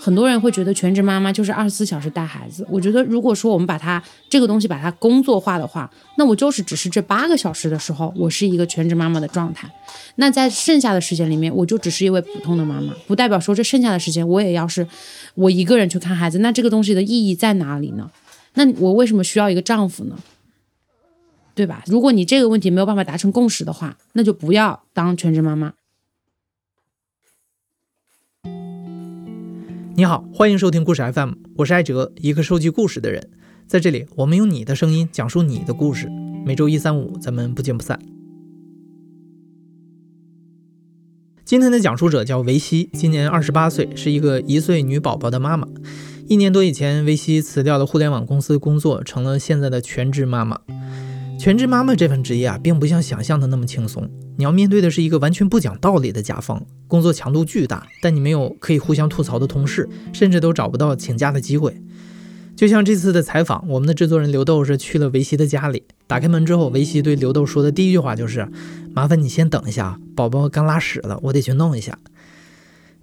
很多人会觉得全职妈妈就是二十四小时带孩子。我觉得，如果说我们把它这个东西把它工作化的话，那我就是只是这八个小时的时候，我是一个全职妈妈的状态。那在剩下的时间里面，我就只是一位普通的妈妈，不代表说这剩下的时间我也要是我一个人去看孩子。那这个东西的意义在哪里呢？那我为什么需要一个丈夫呢？对吧？如果你这个问题没有办法达成共识的话，那就不要当全职妈妈。你好，欢迎收听故事 FM，我是艾哲，一个收集故事的人。在这里，我们用你的声音讲述你的故事。每周一、三、五，咱们不见不散。今天的讲述者叫维西，今年二十八岁，是一个一岁女宝宝的妈妈。一年多以前，维西辞掉了互联网公司工作，成了现在的全职妈妈。全职妈妈这份职业啊，并不像想象的那么轻松。你要面对的是一个完全不讲道理的甲方，工作强度巨大，但你没有可以互相吐槽的同事，甚至都找不到请假的机会。就像这次的采访，我们的制作人刘豆是去了维西的家里，打开门之后，维西对刘豆说的第一句话就是：“麻烦你先等一下，宝宝刚拉屎了，我得去弄一下。”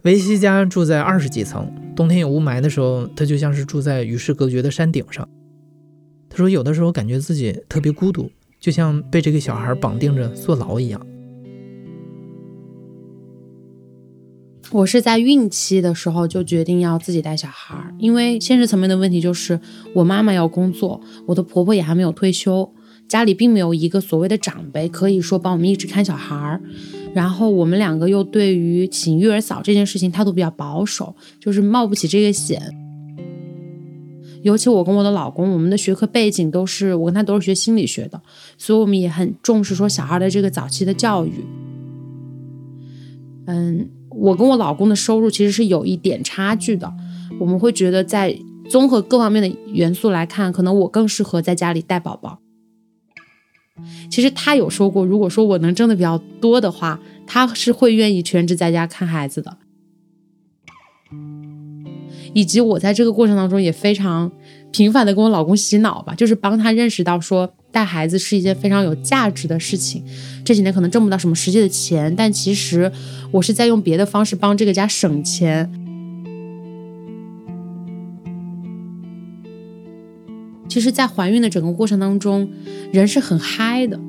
维西家住在二十几层，冬天有雾霾的时候，他就像是住在与世隔绝的山顶上。他说：“有的时候感觉自己特别孤独，就像被这个小孩绑定着坐牢一样。”我是在孕期的时候就决定要自己带小孩，因为现实层面的问题就是我妈妈要工作，我的婆婆也还没有退休，家里并没有一个所谓的长辈可以说帮我们一直看小孩，然后我们两个又对于请育儿嫂这件事情态度比较保守，就是冒不起这个险。尤其我跟我的老公，我们的学科背景都是我跟他都是学心理学的，所以我们也很重视说小孩的这个早期的教育。嗯。我跟我老公的收入其实是有一点差距的，我们会觉得在综合各方面的元素来看，可能我更适合在家里带宝宝。其实他有说过，如果说我能挣的比较多的话，他是会愿意全职在家看孩子的。以及我在这个过程当中也非常频繁的跟我老公洗脑吧，就是帮他认识到说。带孩子是一件非常有价值的事情。这几年可能挣不到什么实际的钱，但其实我是在用别的方式帮这个家省钱。其实，在怀孕的整个过程当中，人是很嗨的。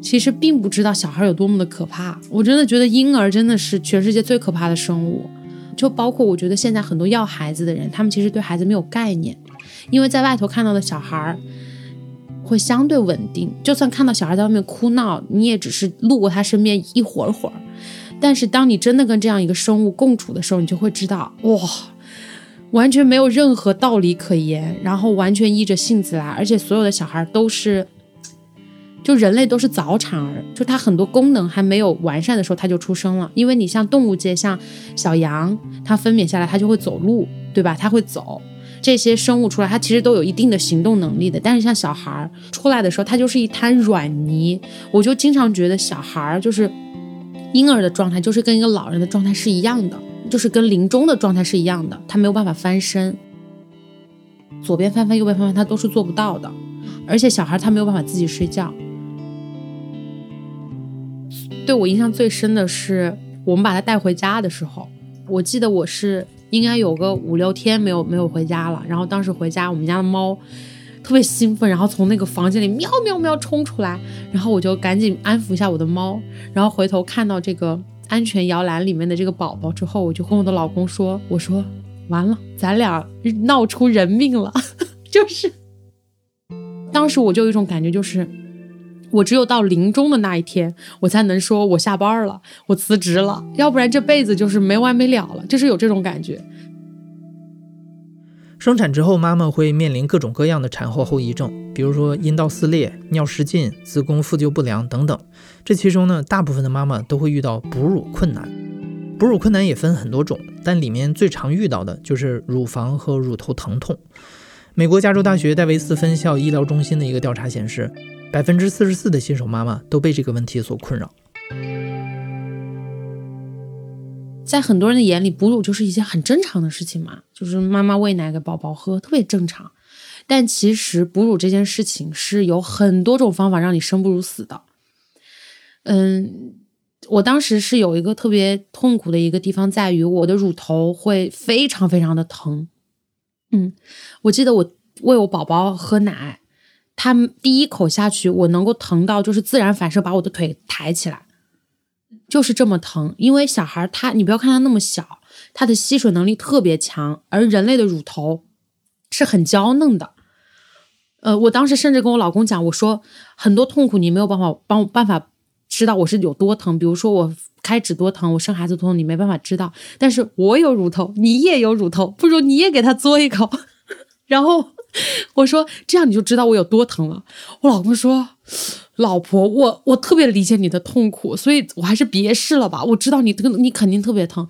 其实并不知道小孩有多么的可怕。我真的觉得婴儿真的是全世界最可怕的生物。就包括我觉得现在很多要孩子的人，他们其实对孩子没有概念，因为在外头看到的小孩儿。会相对稳定，就算看到小孩在外面哭闹，你也只是路过他身边一会儿会儿。但是当你真的跟这样一个生物共处的时候，你就会知道，哇，完全没有任何道理可言，然后完全依着性子来，而且所有的小孩都是，就人类都是早产儿，就他很多功能还没有完善的时候他就出生了。因为你像动物界，像小羊，它分娩下来它就会走路，对吧？它会走。这些生物出来，它其实都有一定的行动能力的。但是像小孩儿出来的时候，他就是一滩软泥。我就经常觉得小孩儿就是婴儿的状态，就是跟一个老人的状态是一样的，就是跟临终的状态是一样的。他没有办法翻身，左边翻翻，右边翻翻，他都是做不到的。而且小孩他没有办法自己睡觉。对我印象最深的是，我们把它带回家的时候，我记得我是。应该有个五六天没有没有回家了，然后当时回家，我们家的猫特别兴奋，然后从那个房间里喵喵喵冲出来，然后我就赶紧安抚一下我的猫，然后回头看到这个安全摇篮里面的这个宝宝之后，我就跟我的老公说：“我说完了，咱俩闹出人命了。”就是当时我就有一种感觉，就是。我只有到临终的那一天，我才能说我下班了，我辞职了，要不然这辈子就是没完没了了，就是有这种感觉。生产之后，妈妈会面临各种各样的产后后遗症，比如说阴道撕裂、尿失禁、子宫复旧不良等等。这其中呢，大部分的妈妈都会遇到哺乳困难。哺乳困难也分很多种，但里面最常遇到的就是乳房和乳头疼痛。美国加州大学戴维斯分校医疗中心的一个调查显示。百分之四十四的新手妈妈都被这个问题所困扰。在很多人的眼里，哺乳就是一件很正常的事情嘛，就是妈妈喂奶给宝宝喝，特别正常。但其实哺乳这件事情是有很多种方法让你生不如死的。嗯，我当时是有一个特别痛苦的一个地方，在于我的乳头会非常非常的疼。嗯，我记得我喂我宝宝喝奶，他第一口下去，我能够疼到就是自然反射把我的腿抬起来，就是这么疼。因为小孩他，你不要看他那么小，他的吸水能力特别强，而人类的乳头是很娇嫩的。呃，我当时甚至跟我老公讲，我说很多痛苦你没有办法帮办法知道我是有多疼，比如说我开指多疼，我生孩子多疼，你没办法知道。但是我有乳头，你也有乳头，不如你也给他嘬一口。然后我说这样你就知道我有多疼了。我老公说，老婆，我我特别理解你的痛苦，所以我还是别试了吧。我知道你特你肯定特别疼。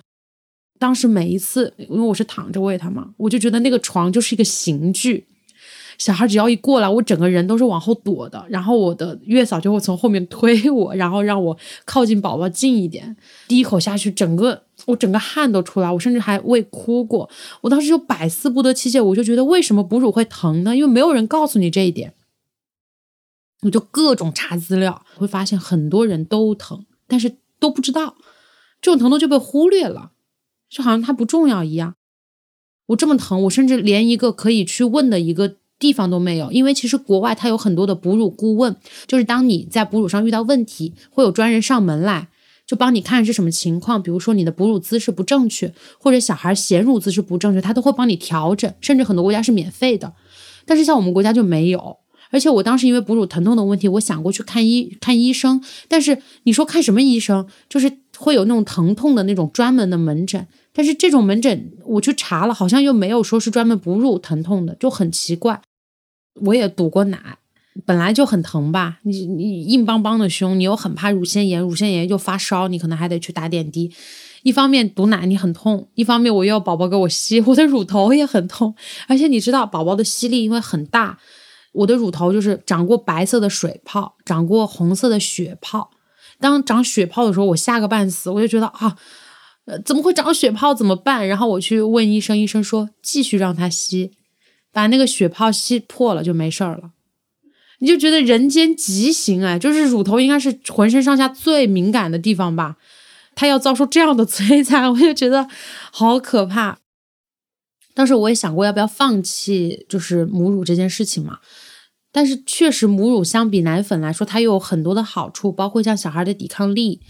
当时每一次，因为我是躺着喂他嘛，我就觉得那个床就是一个刑具。小孩只要一过来，我整个人都是往后躲的，然后我的月嫂就会从后面推我，然后让我靠近宝宝近一点。第一口下去，整个我整个汗都出来，我甚至还喂哭过。我当时就百思不得其解，我就觉得为什么哺乳会疼呢？因为没有人告诉你这一点。我就各种查资料，会发现很多人都疼，但是都不知道这种疼痛就被忽略了，就好像它不重要一样。我这么疼，我甚至连一个可以去问的一个。地方都没有，因为其实国外它有很多的哺乳顾问，就是当你在哺乳上遇到问题，会有专人上门来，就帮你看是什么情况。比如说你的哺乳姿势不正确，或者小孩衔乳姿势不正确，他都会帮你调整，甚至很多国家是免费的。但是像我们国家就没有。而且我当时因为哺乳疼痛的问题，我想过去看医看医生，但是你说看什么医生，就是会有那种疼痛的那种专门的门诊，但是这种门诊我去查了，好像又没有说是专门哺乳疼痛的，就很奇怪。我也堵过奶，本来就很疼吧，你你硬邦邦的胸，你又很怕乳腺炎，乳腺炎又发烧，你可能还得去打点滴。一方面堵奶你很痛，一方面我又要宝宝给我吸，我的乳头也很痛。而且你知道宝宝的吸力因为很大，我的乳头就是长过白色的水泡，长过红色的血泡。当长血泡的时候，我吓个半死，我就觉得啊，呃，怎么会长血泡？怎么办？然后我去问医生，医生说继续让他吸。把那个血泡吸破了就没事儿了，你就觉得人间极刑哎，就是乳头应该是浑身上下最敏感的地方吧，他要遭受这样的摧残，我就觉得好可怕。当时我也想过要不要放弃，就是母乳这件事情嘛，但是确实母乳相比奶粉来说，它又有很多的好处，包括像小孩的抵抗力。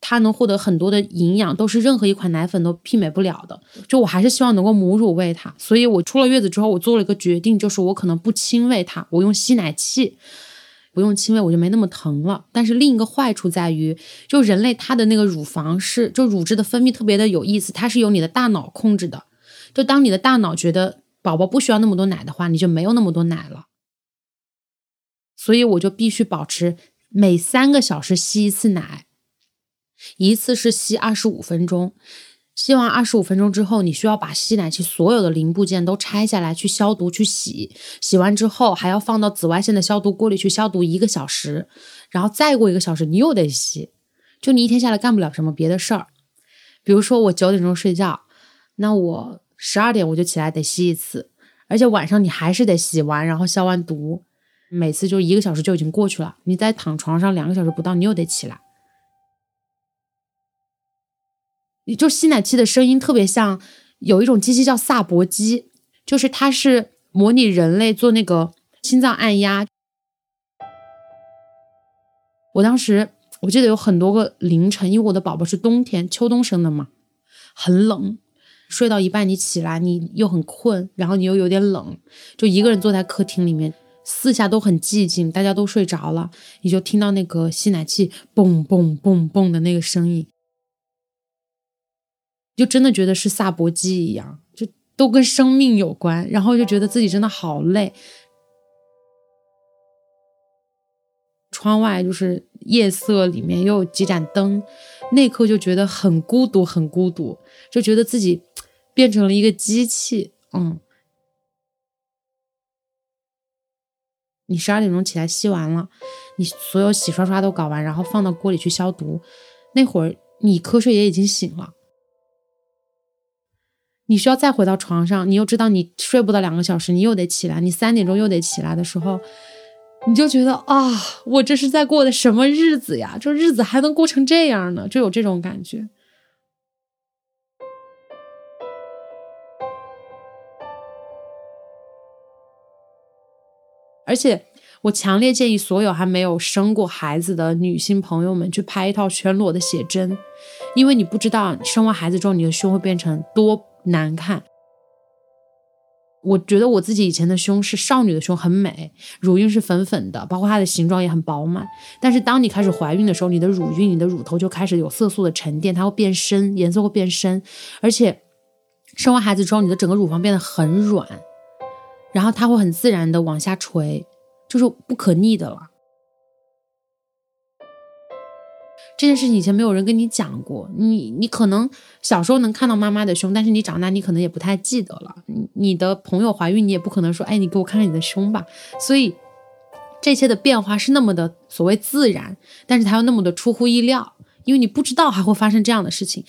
它能获得很多的营养，都是任何一款奶粉都媲美不了的。就我还是希望能够母乳喂它，所以我出了月子之后，我做了一个决定，就是我可能不亲喂它，我用吸奶器，不用亲喂，我就没那么疼了。但是另一个坏处在于，就人类它的那个乳房是，就乳汁的分泌特别的有意思，它是由你的大脑控制的。就当你的大脑觉得宝宝不需要那么多奶的话，你就没有那么多奶了。所以我就必须保持每三个小时吸一次奶。一次是吸二十五分钟，吸完二十五分钟之后，你需要把吸奶器所有的零部件都拆下来去消毒去洗，洗完之后还要放到紫外线的消毒锅里去消毒一个小时，然后再过一个小时你又得吸，就你一天下来干不了什么别的事儿。比如说我九点钟睡觉，那我十二点我就起来得吸一次，而且晚上你还是得洗完，然后消完毒，每次就一个小时就已经过去了，你再躺床上两个小时不到，你又得起来。就吸奶器的声音特别像，有一种机器叫萨博机，就是它是模拟人类做那个心脏按压。我当时我记得有很多个凌晨，因为我的宝宝是冬天秋冬生的嘛，很冷，睡到一半你起来，你又很困，然后你又有点冷，就一个人坐在客厅里面，四下都很寂静，大家都睡着了，你就听到那个吸奶器嘣嘣嘣嘣的那个声音。就真的觉得是萨博基一样，就都跟生命有关，然后就觉得自己真的好累。窗外就是夜色，里面又有几盏灯，那刻就觉得很孤独，很孤独，就觉得自己变成了一个机器。嗯，你十二点钟起来吸完了，你所有洗刷刷都搞完，然后放到锅里去消毒，那会儿你瞌睡也已经醒了。你需要再回到床上，你又知道你睡不到两个小时，你又得起来，你三点钟又得起来的时候，你就觉得啊，我这是在过的什么日子呀？这日子还能过成这样呢？就有这种感觉。而且，我强烈建议所有还没有生过孩子的女性朋友们去拍一套全裸的写真，因为你不知道生完孩子之后你的胸会变成多难看。我觉得我自己以前的胸是少女的胸，很美，乳晕是粉粉的，包括它的形状也很饱满。但是当你开始怀孕的时候，你的乳晕、你的乳头就开始有色素的沉淀，它会变深，颜色会变深，而且生完孩子之后，你的整个乳房变得很软。然后它会很自然的往下垂，就是不可逆的了。这件事情以前没有人跟你讲过，你你可能小时候能看到妈妈的胸，但是你长大你可能也不太记得了。你你的朋友怀孕，你也不可能说，哎，你给我看看你的胸吧。所以这些的变化是那么的所谓自然，但是它又那么的出乎意料，因为你不知道还会发生这样的事情。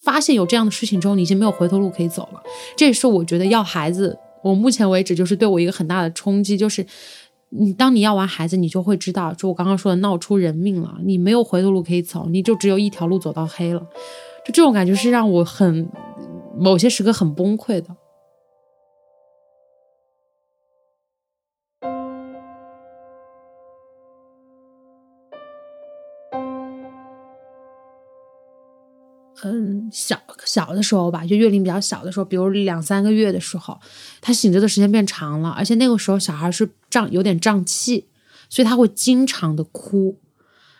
发现有这样的事情之后，你已经没有回头路可以走了。这也是我觉得要孩子，我目前为止就是对我一个很大的冲击，就是你当你要完孩子，你就会知道，就我刚刚说的闹出人命了，你没有回头路可以走，你就只有一条路走到黑了。就这种感觉是让我很某些时刻很崩溃的。嗯，小小的时候吧，就月龄比较小的时候，比如两三个月的时候，他醒着的时间变长了，而且那个时候小孩是胀，有点胀气，所以他会经常的哭，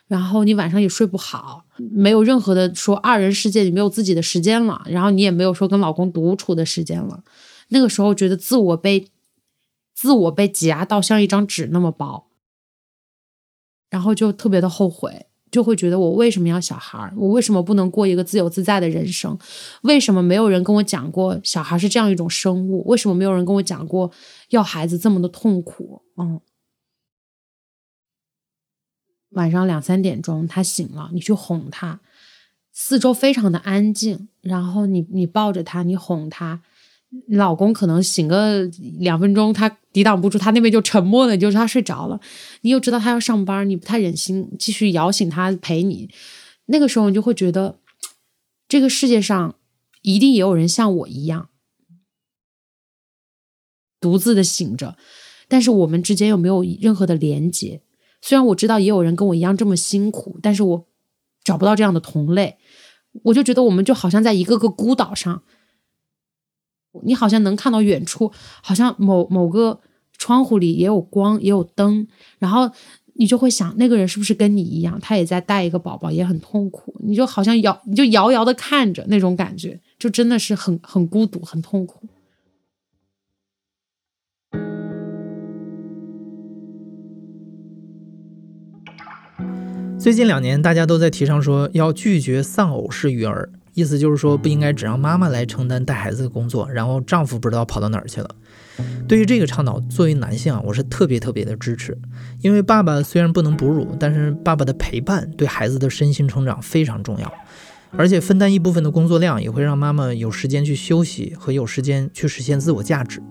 然后你晚上也睡不好，没有任何的说二人世界，你没有自己的时间了，然后你也没有说跟老公独处的时间了，那个时候觉得自我被自我被挤压到像一张纸那么薄，然后就特别的后悔。就会觉得我为什么要小孩？我为什么不能过一个自由自在的人生？为什么没有人跟我讲过小孩是这样一种生物？为什么没有人跟我讲过要孩子这么的痛苦？嗯，晚上两三点钟他醒了，你去哄他，四周非常的安静，然后你你抱着他，你哄他。你老公可能醒个两分钟，他抵挡不住，他那边就沉默了，就是他睡着了。你又知道他要上班，你不太忍心继续摇醒他陪你。那个时候你就会觉得，这个世界上一定也有人像我一样，独自的醒着，但是我们之间又没有任何的连接。虽然我知道也有人跟我一样这么辛苦，但是我找不到这样的同类。我就觉得我们就好像在一个个孤岛上。你好像能看到远处，好像某某个窗户里也有光，也有灯，然后你就会想，那个人是不是跟你一样，他也在带一个宝宝，也很痛苦。你就好像遥，你就遥遥的看着那种感觉，就真的是很很孤独，很痛苦。最近两年，大家都在提倡说要拒绝丧偶式育儿。意思就是说，不应该只让妈妈来承担带孩子的工作，然后丈夫不知道跑到哪儿去了。对于这个倡导，作为男性啊，我是特别特别的支持。因为爸爸虽然不能哺乳，但是爸爸的陪伴对孩子的身心成长非常重要，而且分担一部分的工作量，也会让妈妈有时间去休息和有时间去实现自我价值。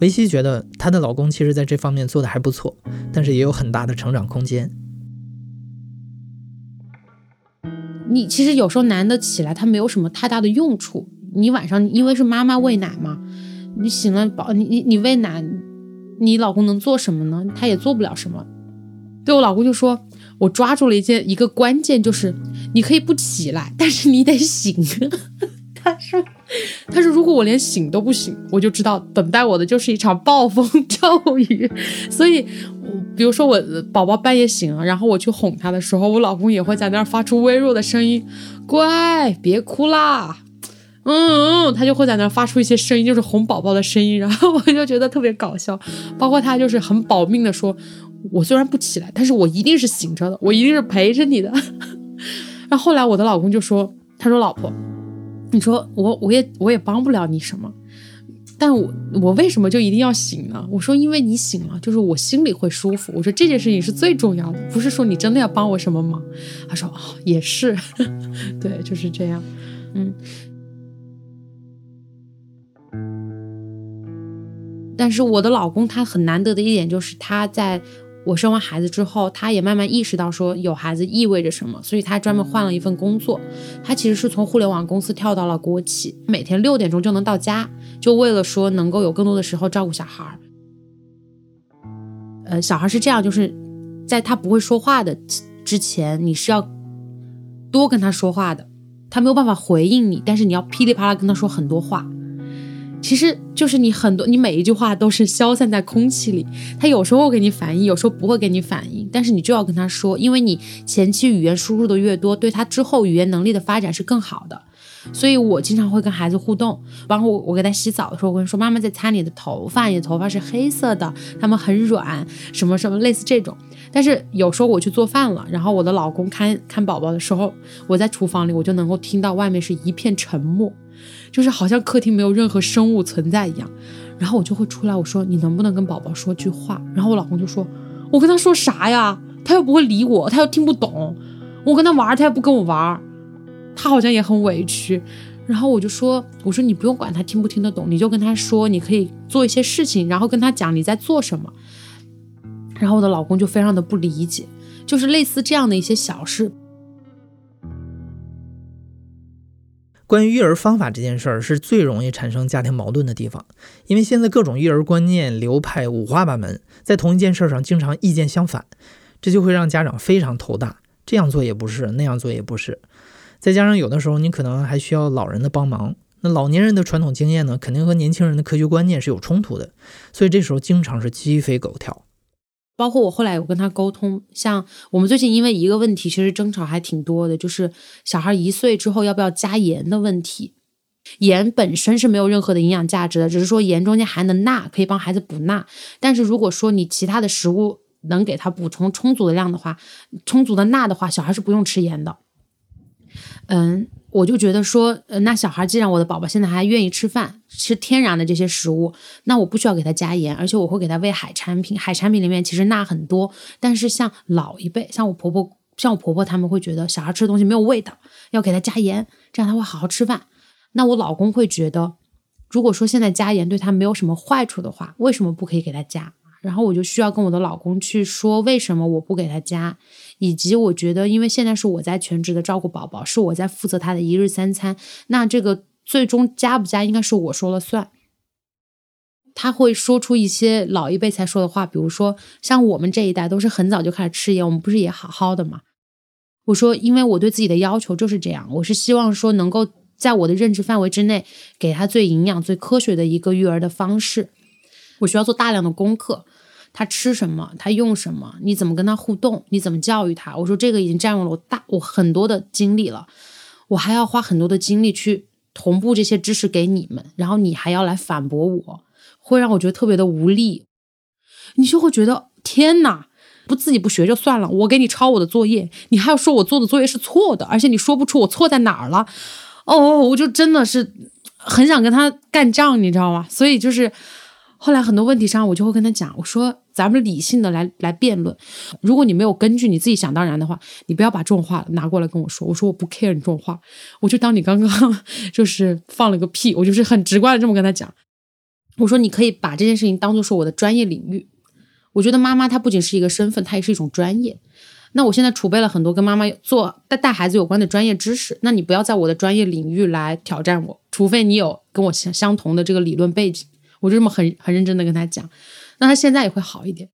维西觉得她的老公其实在这方面做的还不错，但是也有很大的成长空间。你其实有时候男的起来，他没有什么太大的用处。你晚上因为是妈妈喂奶嘛，你醒了宝，你你你喂奶，你老公能做什么呢？他也做不了什么。对我老公就说，我抓住了一件一个关键，就是你可以不起来，但是你得醒。他说，他说如果我连醒都不醒，我就知道等待我的就是一场暴风 骤雨。所以。比如说我宝宝半夜醒了，然后我去哄他的时候，我老公也会在那儿发出微弱的声音，乖，别哭啦，嗯嗯，他就会在那儿发出一些声音，就是哄宝宝的声音，然后我就觉得特别搞笑。包括他就是很保命的说，我虽然不起来，但是我一定是醒着的，我一定是陪着你的。然后后来我的老公就说，他说老婆，你说我我也我也帮不了你什么。但我我为什么就一定要醒呢？我说，因为你醒了，就是我心里会舒服。我说这件事情是最重要的，不是说你真的要帮我什么忙。他说哦，也是，对，就是这样，嗯。但是我的老公他很难得的一点就是他在我生完孩子之后，他也慢慢意识到说有孩子意味着什么，所以他专门换了一份工作。他其实是从互联网公司跳到了国企，每天六点钟就能到家，就为了说能够有更多的时候照顾小孩儿。呃，小孩是这样，就是在他不会说话的之前，你是要多跟他说话的。他没有办法回应你，但是你要噼里啪啦跟他说很多话。其实就是你很多，你每一句话都是消散在空气里。他有时候给你反应，有时候不会给你反应，但是你就要跟他说，因为你前期语言输入的越多，对他之后语言能力的发展是更好的。所以我经常会跟孩子互动，包括我我给他洗澡的时候，我跟他说：“妈妈在擦你的头发，你的头发是黑色的，它们很软，什么什么类似这种。”但是有时候我去做饭了，然后我的老公看看宝宝的时候，我在厨房里，我就能够听到外面是一片沉默，就是好像客厅没有任何生物存在一样。然后我就会出来，我说：“你能不能跟宝宝说句话？”然后我老公就说：“我跟他说啥呀？他又不会理我，他又听不懂。我跟他玩，他又不跟我玩。”他好像也很委屈，然后我就说：“我说你不用管他听不听得懂，你就跟他说，你可以做一些事情，然后跟他讲你在做什么。”然后我的老公就非常的不理解，就是类似这样的一些小事。关于育儿方法这件事儿，是最容易产生家庭矛盾的地方，因为现在各种育儿观念流派五花八门，在同一件事上经常意见相反，这就会让家长非常头大。这样做也不是，那样做也不是。再加上有的时候你可能还需要老人的帮忙，那老年人的传统经验呢，肯定和年轻人的科学观念是有冲突的，所以这时候经常是鸡飞狗跳。包括我后来有跟他沟通，像我们最近因为一个问题，其实争吵还挺多的，就是小孩一岁之后要不要加盐的问题。盐本身是没有任何的营养价值的，只是说盐中间含的钠可以帮孩子补钠，但是如果说你其他的食物能给他补充充足的量的话，充足的钠的话，小孩是不用吃盐的。嗯，我就觉得说，呃，那小孩既然我的宝宝现在还愿意吃饭，吃天然的这些食物，那我不需要给他加盐，而且我会给他喂海产品。海产品里面其实钠很多，但是像老一辈，像我婆婆，像我婆婆他们会觉得小孩吃的东西没有味道，要给他加盐，这样他会好好吃饭。那我老公会觉得，如果说现在加盐对他没有什么坏处的话，为什么不可以给他加？然后我就需要跟我的老公去说，为什么我不给他加，以及我觉得，因为现在是我在全职的照顾宝宝，是我在负责他的一日三餐，那这个最终加不加应该是我说了算。他会说出一些老一辈才说的话，比如说像我们这一代都是很早就开始吃盐，我们不是也好好的吗？我说，因为我对自己的要求就是这样，我是希望说能够在我的认知范围之内，给他最营养、最科学的一个育儿的方式。我需要做大量的功课。他吃什么？他用什么？你怎么跟他互动？你怎么教育他？我说这个已经占用了我大我很多的精力了，我还要花很多的精力去同步这些知识给你们，然后你还要来反驳我，会让我觉得特别的无力。你就会觉得天哪，不自己不学就算了，我给你抄我的作业，你还要说我做的作业是错的，而且你说不出我错在哪儿了。哦，我就真的是很想跟他干仗，你知道吗？所以就是。后来很多问题上，我就会跟他讲，我说咱们理性的来来辩论。如果你没有根据，你自己想当然的话，你不要把这种话拿过来跟我说。我说我不 care 你这种话，我就当你刚刚就是放了个屁，我就是很直观的这么跟他讲。我说你可以把这件事情当做是我的专业领域。我觉得妈妈她不仅是一个身份，她也是一种专业。那我现在储备了很多跟妈妈做带带孩子有关的专业知识，那你不要在我的专业领域来挑战我，除非你有跟我相相同的这个理论背景。我就这么很很认真的跟他讲，那他现在也会好一点。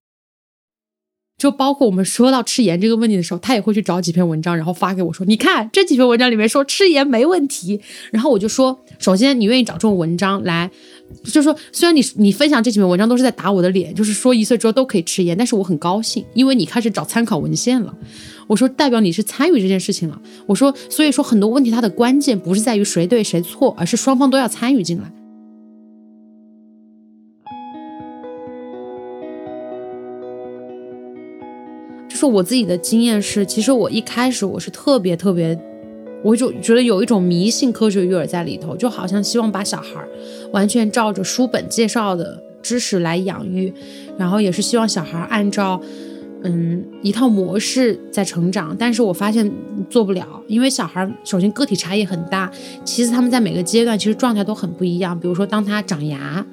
就包括我们说到吃盐这个问题的时候，他也会去找几篇文章，然后发给我说：“你看这几篇文章里面说吃盐没问题。”然后我就说：“首先你愿意找这种文章来，就说虽然你你分享这几篇文章都是在打我的脸，就是说一岁之后都可以吃盐，但是我很高兴，因为你开始找参考文献了。我说代表你是参与这件事情了。我说所以说很多问题它的关键不是在于谁对谁错，而是双方都要参与进来。”就我自己的经验是，其实我一开始我是特别特别，我就觉得有一种迷信科学育儿在里头，就好像希望把小孩完全照着书本介绍的知识来养育，然后也是希望小孩按照嗯一套模式在成长。但是我发现做不了，因为小孩首先个体差异很大，其次他们在每个阶段其实状态都很不一样。比如说当他长牙。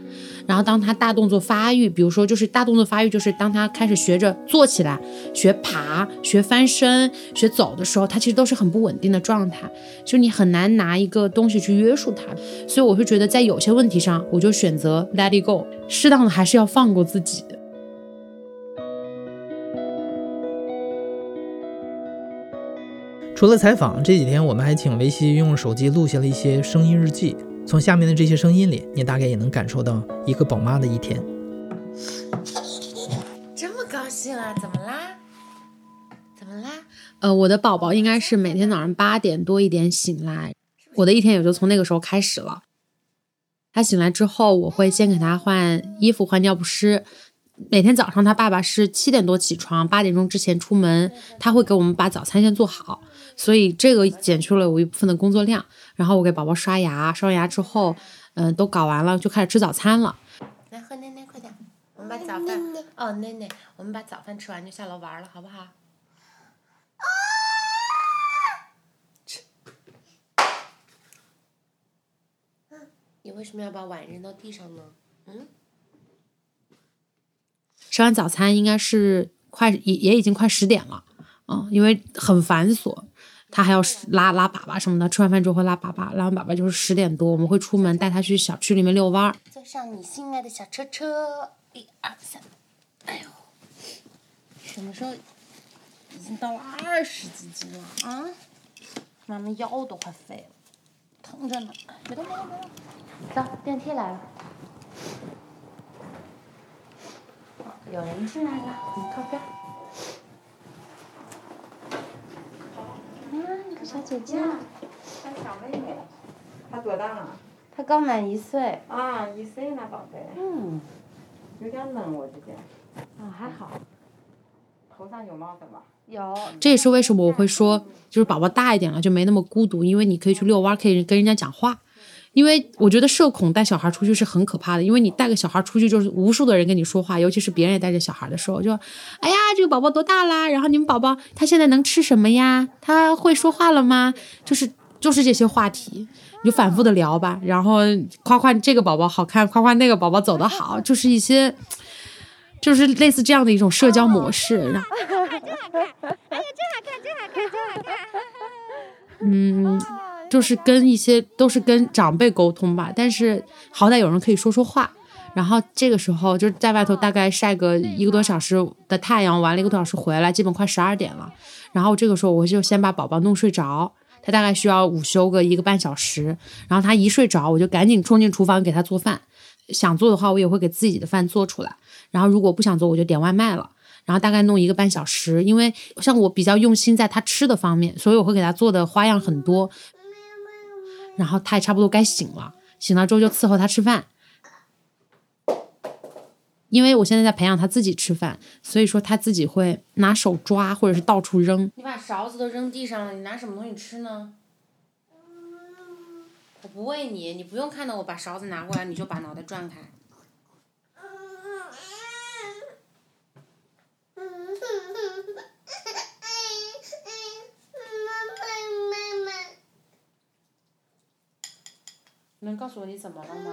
然后当他大动作发育，比如说就是大动作发育，就是当他开始学着坐起来、学爬、学翻身、学走的时候，他其实都是很不稳定的状态，就你很难拿一个东西去约束他。所以我会觉得在有些问题上，我就选择 let it go，适当的还是要放过自己。除了采访，这几天我们还请维西用手机录下了一些声音日记。从下面的这些声音里，你大概也能感受到一个宝妈的一天。这么高兴啊？怎么啦？怎么啦？呃，我的宝宝应该是每天早上八点多一点醒来，我的一天也就从那个时候开始了。他醒来之后，我会先给他换衣服、换尿不湿。每天早上他爸爸是七点多起床，八点钟之前出门，他会给我们把早餐先做好。所以这个减去了我一部分的工作量，然后我给宝宝刷牙，刷完牙之后，嗯，都搞完了，就开始吃早餐了。来喝奶奶，快点，我们把早饭哦，奶奶，我们把早饭吃完就下楼玩了，好不好？啊！吃。你为什么要把碗扔到地上呢？嗯。吃完早餐应该是快也也已经快十点了，嗯，因为很繁琐。他还要拉拉粑粑什么的，吃完饭之后会拉粑粑，拉完粑粑就是十点多，我们会出门带他去小区里面遛弯儿。坐上你心爱的小车车，一二三，哎呦，什么时候已经到了二十几斤了啊？妈妈腰都快废了，疼着呢。别动，别动，别动。走，电梯来了。有人进来了，你靠边。小姐姐，她小妹妹，她多大了？她刚满一岁。啊，一岁了，宝贝。嗯。有点冷，我这边。啊，还好。头上有帽子吗？有。这也是为什么我会说，就是宝宝大一点了就没那么孤独，因为你可以去遛弯，可以跟人家讲话。因为我觉得社恐带小孩出去是很可怕的，因为你带个小孩出去就是无数的人跟你说话，尤其是别人也带着小孩的时候，就，哎呀，这个宝宝多大啦？然后你们宝宝他现在能吃什么呀？他会说话了吗？就是就是这些话题，你就反复的聊吧，然后夸夸这个宝宝好看，夸夸那个宝宝走得好，就是一些，就是类似这样的一种社交模式。然后，真好看，真好看，哎呀，真好看，真好看，真好看。嗯。就是跟一些都是跟长辈沟通吧，但是好歹有人可以说说话。然后这个时候就是在外头大概晒个一个多小时的太阳，玩了一个多小时回来，基本快十二点了。然后这个时候我就先把宝宝弄睡着，他大概需要午休个一个半小时。然后他一睡着，我就赶紧冲进厨房给他做饭。想做的话，我也会给自己的饭做出来。然后如果不想做，我就点外卖了。然后大概弄一个半小时，因为像我比较用心在他吃的方面，所以我会给他做的花样很多。然后他也差不多该醒了，醒了之后就伺候他吃饭。因为我现在在培养他自己吃饭，所以说他自己会拿手抓或者是到处扔。你把勺子都扔地上了，你拿什么东西吃呢？我不喂你，你不用看到我把勺子拿过来，你就把脑袋转开。能告诉我你怎么了吗？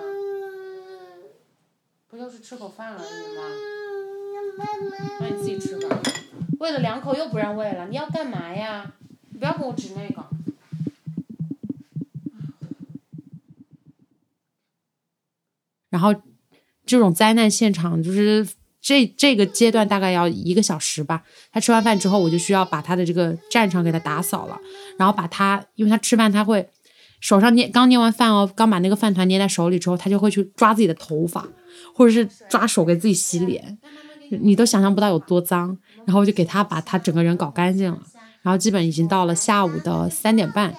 不就是吃口饭而已吗？那你自己吃吧。喂了两口又不让喂了，你要干嘛呀？你不要跟我指那个。然后，这种灾难现场就是这这个阶段大概要一个小时吧。他吃完饭之后，我就需要把他的这个战场给他打扫了，然后把他，因为他吃饭他会。手上捏刚捏完饭哦，刚把那个饭团捏在手里之后，他就会去抓自己的头发，或者是抓手给自己洗脸，你都想象不到有多脏。然后就给他把他整个人搞干净了。然后基本已经到了下午的三点半，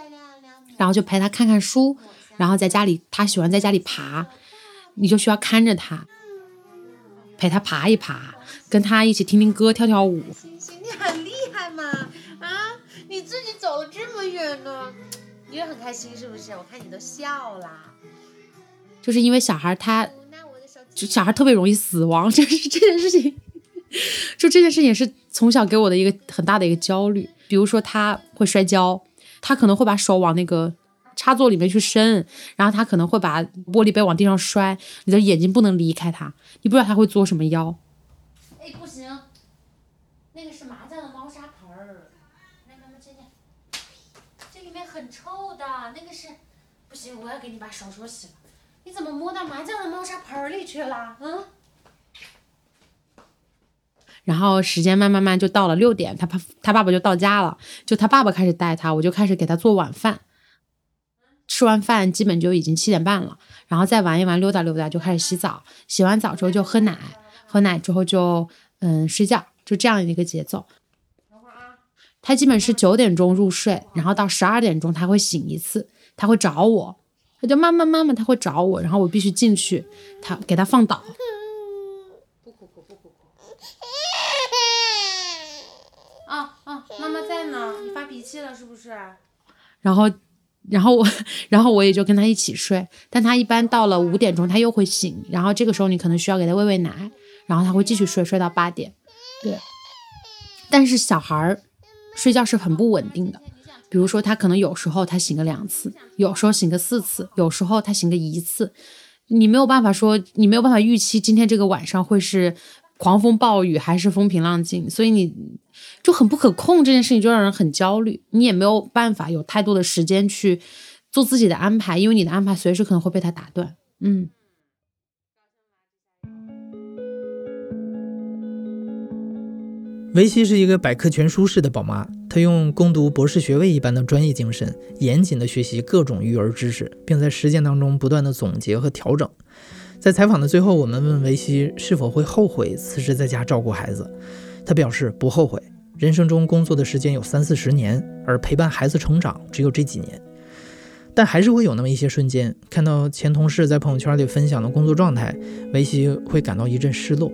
然后就陪他看看书，然后在家里他喜欢在家里爬，你就需要看着他，陪他爬一爬，跟他一起听听歌，跳跳舞。星星，你很厉害嘛？啊，你自己走了这么远呢？你也很开心是不是？我看你都笑啦。就是因为小孩他，就小孩特别容易死亡，就是这件事情，就这件事情是从小给我的一个很大的一个焦虑。比如说他会摔跤，他可能会把手往那个插座里面去伸，然后他可能会把玻璃杯往地上摔，你的眼睛不能离开他，你不知道他会作什么妖。哎，不行，那个是麻将的猫砂盆儿，来妈妈这边，这里面很臭的，那个是，不行，我要给你把手手洗了。你怎么摸到麻将的猫砂盆儿里去了？嗯？然后时间慢慢慢就到了六点，他爸他爸爸就到家了，就他爸爸开始带他，我就开始给他做晚饭。吃完饭基本就已经七点半了，然后再玩一玩，溜达溜达就开始洗澡。洗完澡之后就喝奶，喝奶之后就嗯睡觉，就这样一个节奏。他基本是九点钟入睡，然后到十二点钟他会醒一次，他会找我，他就妈妈妈妈，他会找我，然后我必须进去，他给他放倒。不哭不哭不哭啊啊，妈妈在呢，你发脾气了是不是？然后，然后我，然后我也就跟他一起睡。但他一般到了五点钟，他又会醒。然后这个时候你可能需要给他喂喂奶，然后他会继续睡，睡到八点。对。但是小孩儿睡觉是很不稳定的，比如说他可能有时候他醒个两次，有时候醒个四次，有时候他醒个一次。你没有办法说，你没有办法预期今天这个晚上会是狂风暴雨还是风平浪静，所以你。就很不可控，这件事情就让人很焦虑，你也没有办法有太多的时间去做自己的安排，因为你的安排随时可能会被他打断。嗯，维西是一个百科全书式的宝妈，她用攻读博士学位一般的专业精神，严谨的学习各种育儿知识，并在实践当中不断的总结和调整。在采访的最后，我们问维西是否会后悔辞职在家照顾孩子。他表示不后悔，人生中工作的时间有三四十年，而陪伴孩子成长只有这几年。但还是会有那么一些瞬间，看到前同事在朋友圈里分享的工作状态，维西会感到一阵失落。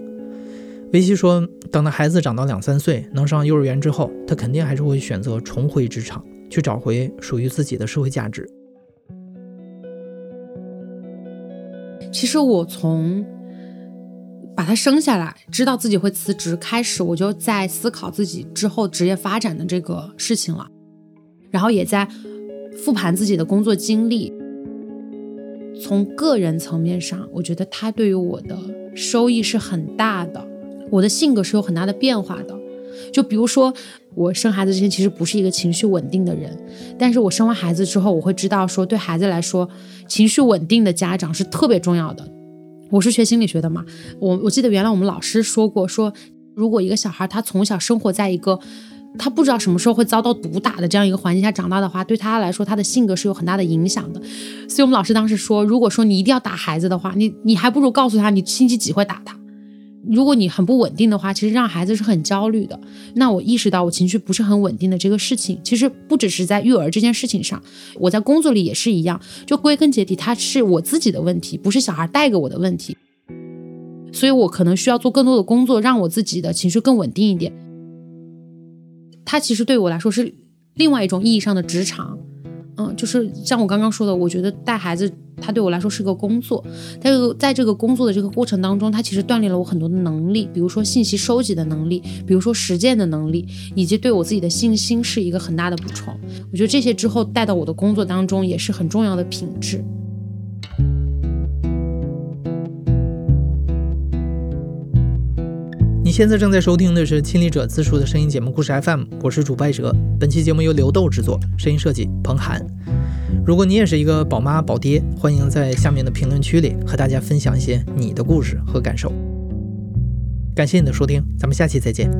维西说，等到孩子长到两三岁，能上幼儿园之后，他肯定还是会选择重回职场，去找回属于自己的社会价值。其实我从。把他生下来，知道自己会辞职，开始我就在思考自己之后职业发展的这个事情了，然后也在复盘自己的工作经历。从个人层面上，我觉得他对于我的收益是很大的，我的性格是有很大的变化的。就比如说，我生孩子之前其实不是一个情绪稳定的人，但是我生完孩子之后，我会知道说，对孩子来说，情绪稳定的家长是特别重要的。我是学心理学的嘛，我我记得原来我们老师说过，说如果一个小孩他从小生活在一个他不知道什么时候会遭到毒打的这样一个环境下长大的话，对他来说他的性格是有很大的影响的。所以我们老师当时说，如果说你一定要打孩子的话，你你还不如告诉他你星期几会打他。如果你很不稳定的话，其实让孩子是很焦虑的。那我意识到我情绪不是很稳定的这个事情，其实不只是在育儿这件事情上，我在工作里也是一样。就归根结底，它是我自己的问题，不是小孩带给我的问题。所以我可能需要做更多的工作，让我自己的情绪更稳定一点。它其实对我来说是另外一种意义上的职场。嗯，就是像我刚刚说的，我觉得带孩子，它对我来说是个工作。但是在这个工作的这个过程当中，它其实锻炼了我很多的能力，比如说信息收集的能力，比如说实践的能力，以及对我自己的信心是一个很大的补充。我觉得这些之后带到我的工作当中也是很重要的品质。你现在正在收听的是亲历者自述的声音节目故事 FM，我是主播哲。本期节目由刘豆制作，声音设计彭涵。如果你也是一个宝妈宝爹，欢迎在下面的评论区里和大家分享一些你的故事和感受。感谢你的收听，咱们下期再见。